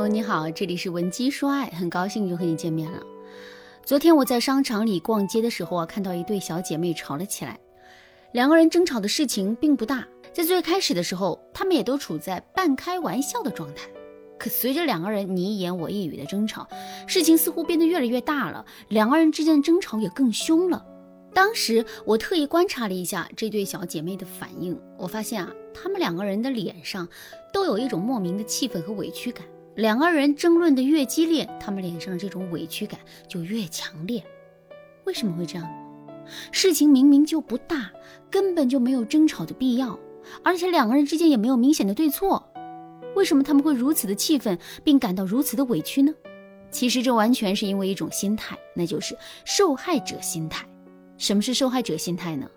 友你好，这里是文姬说爱，很高兴又和你见面了。昨天我在商场里逛街的时候啊，看到一对小姐妹吵了起来。两个人争吵的事情并不大，在最开始的时候，他们也都处在半开玩笑的状态。可随着两个人你一言我一语的争吵，事情似乎变得越来越大了，两个人之间的争吵也更凶了。当时我特意观察了一下这对小姐妹的反应，我发现啊，她们两个人的脸上都有一种莫名的气愤和委屈感。两个人争论的越激烈，他们脸上这种委屈感就越强烈。为什么会这样？事情明明就不大，根本就没有争吵的必要，而且两个人之间也没有明显的对错，为什么他们会如此的气愤，并感到如此的委屈呢？其实这完全是因为一种心态，那就是受害者心态。什么是受害者心态呢？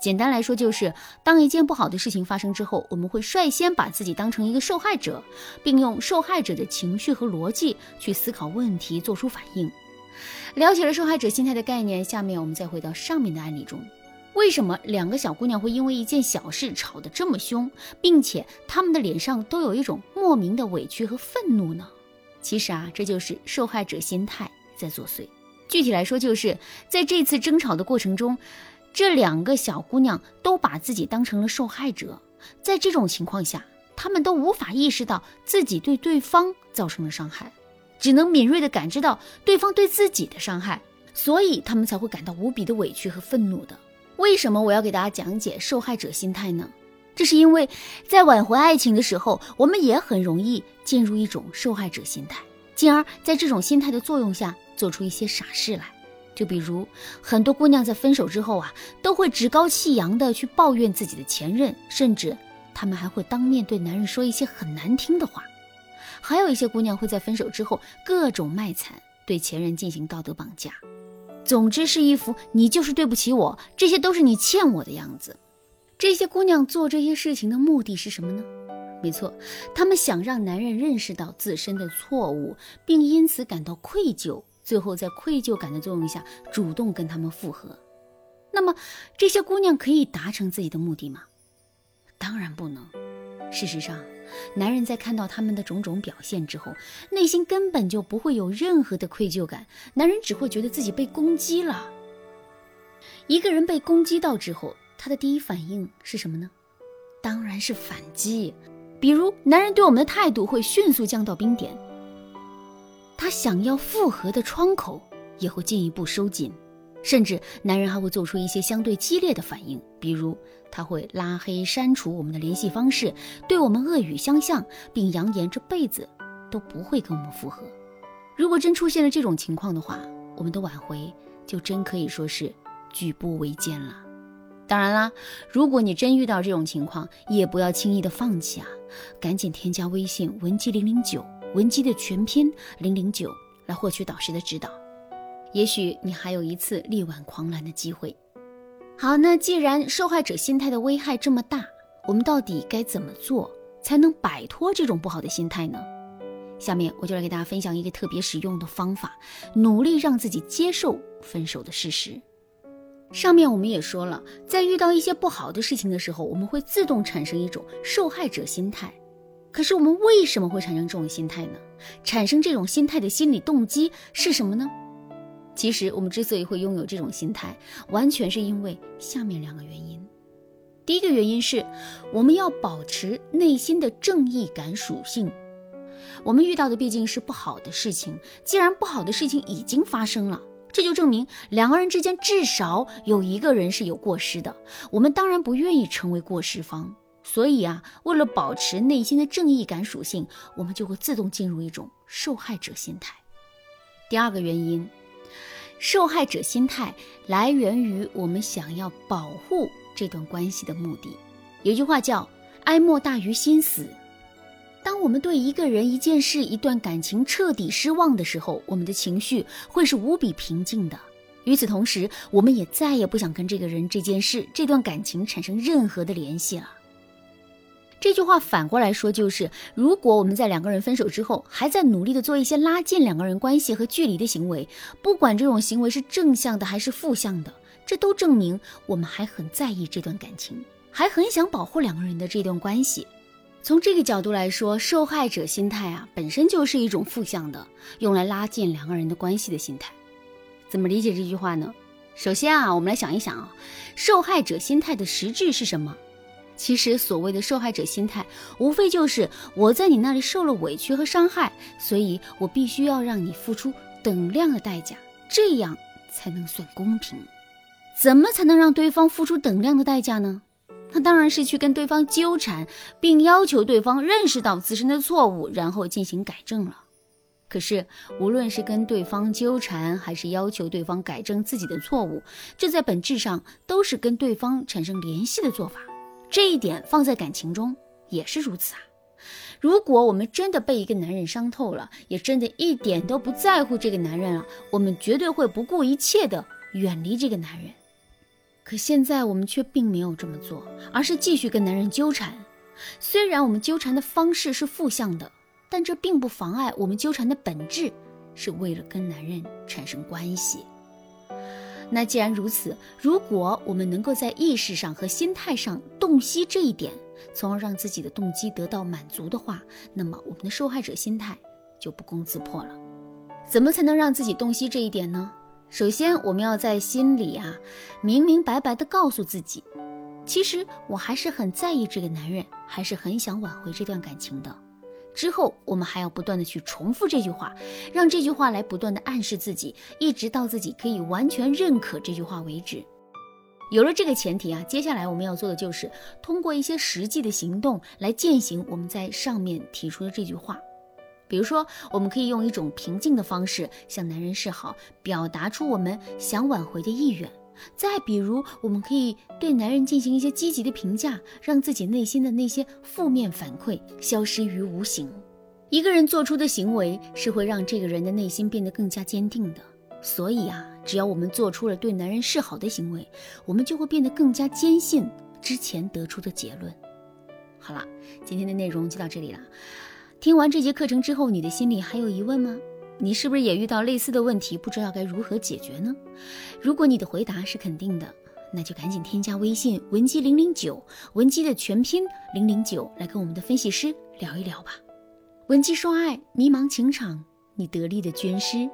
简单来说，就是当一件不好的事情发生之后，我们会率先把自己当成一个受害者，并用受害者的情绪和逻辑去思考问题，做出反应。了解了受害者心态的概念，下面我们再回到上面的案例中。为什么两个小姑娘会因为一件小事吵得这么凶，并且她们的脸上都有一种莫名的委屈和愤怒呢？其实啊，这就是受害者心态在作祟。具体来说，就是在这次争吵的过程中。这两个小姑娘都把自己当成了受害者，在这种情况下，她们都无法意识到自己对对方造成了伤害，只能敏锐地感知到对方对自己的伤害，所以她们才会感到无比的委屈和愤怒的。为什么我要给大家讲解受害者心态呢？这是因为在挽回爱情的时候，我们也很容易进入一种受害者心态，进而在这种心态的作用下做出一些傻事来。就比如，很多姑娘在分手之后啊，都会趾高气扬的去抱怨自己的前任，甚至她们还会当面对男人说一些很难听的话。还有一些姑娘会在分手之后各种卖惨，对前任进行道德绑架。总之是一副你就是对不起我，这些都是你欠我的样子。这些姑娘做这些事情的目的是什么呢？没错，她们想让男人认识到自身的错误，并因此感到愧疚。最后，在愧疚感的作用下，主动跟他们复合。那么，这些姑娘可以达成自己的目的吗？当然不能。事实上，男人在看到他们的种种表现之后，内心根本就不会有任何的愧疚感，男人只会觉得自己被攻击了。一个人被攻击到之后，他的第一反应是什么呢？当然是反击。比如，男人对我们的态度会迅速降到冰点。他想要复合的窗口也会进一步收紧，甚至男人还会做出一些相对激烈的反应，比如他会拉黑、删除我们的联系方式，对我们恶语相向，并扬言这辈子都不会跟我们复合。如果真出现了这种情况的话，我们的挽回就真可以说是举步维艰了。当然啦，如果你真遇到这种情况，也不要轻易的放弃啊，赶紧添加微信文姬零零九。文姬的全拼零零九来获取导师的指导，也许你还有一次力挽狂澜的机会。好，那既然受害者心态的危害这么大，我们到底该怎么做才能摆脱这种不好的心态呢？下面我就来给大家分享一个特别实用的方法，努力让自己接受分手的事实。上面我们也说了，在遇到一些不好的事情的时候，我们会自动产生一种受害者心态。可是我们为什么会产生这种心态呢？产生这种心态的心理动机是什么呢？其实我们之所以会拥有这种心态，完全是因为下面两个原因。第一个原因是，我们要保持内心的正义感属性。我们遇到的毕竟是不好的事情，既然不好的事情已经发生了，这就证明两个人之间至少有一个人是有过失的。我们当然不愿意成为过失方。所以啊，为了保持内心的正义感属性，我们就会自动进入一种受害者心态。第二个原因，受害者心态来源于我们想要保护这段关系的目的。有句话叫“哀莫大于心死”。当我们对一个人、一件事、一段感情彻底失望的时候，我们的情绪会是无比平静的。与此同时，我们也再也不想跟这个人、这件事、这段感情产生任何的联系了。这句话反过来说，就是如果我们在两个人分手之后，还在努力的做一些拉近两个人关系和距离的行为，不管这种行为是正向的还是负向的，这都证明我们还很在意这段感情，还很想保护两个人的这段关系。从这个角度来说，受害者心态啊，本身就是一种负向的，用来拉近两个人的关系的心态。怎么理解这句话呢？首先啊，我们来想一想啊，受害者心态的实质是什么？其实所谓的受害者心态，无非就是我在你那里受了委屈和伤害，所以我必须要让你付出等量的代价，这样才能算公平。怎么才能让对方付出等量的代价呢？那当然是去跟对方纠缠，并要求对方认识到自身的错误，然后进行改正了。可是，无论是跟对方纠缠，还是要求对方改正自己的错误，这在本质上都是跟对方产生联系的做法。这一点放在感情中也是如此啊。如果我们真的被一个男人伤透了，也真的一点都不在乎这个男人了，我们绝对会不顾一切的远离这个男人。可现在我们却并没有这么做，而是继续跟男人纠缠。虽然我们纠缠的方式是负向的，但这并不妨碍我们纠缠的本质是为了跟男人产生关系。那既然如此，如果我们能够在意识上和心态上洞悉这一点，从而让自己的动机得到满足的话，那么我们的受害者心态就不攻自破了。怎么才能让自己洞悉这一点呢？首先，我们要在心里啊，明明白白的告诉自己，其实我还是很在意这个男人，还是很想挽回这段感情的。之后，我们还要不断的去重复这句话，让这句话来不断的暗示自己，一直到自己可以完全认可这句话为止。有了这个前提啊，接下来我们要做的就是通过一些实际的行动来践行我们在上面提出的这句话。比如说，我们可以用一种平静的方式向男人示好，表达出我们想挽回的意愿。再比如，我们可以对男人进行一些积极的评价，让自己内心的那些负面反馈消失于无形。一个人做出的行为是会让这个人的内心变得更加坚定的。所以啊，只要我们做出了对男人示好的行为，我们就会变得更加坚信之前得出的结论。好了，今天的内容就到这里了。听完这节课程之后，你的心里还有疑问吗？你是不是也遇到类似的问题，不知道该如何解决呢？如果你的回答是肯定的，那就赶紧添加微信文姬零零九，文姬的全拼零零九，来跟我们的分析师聊一聊吧。文姬说爱，迷茫情场，你得力的军师。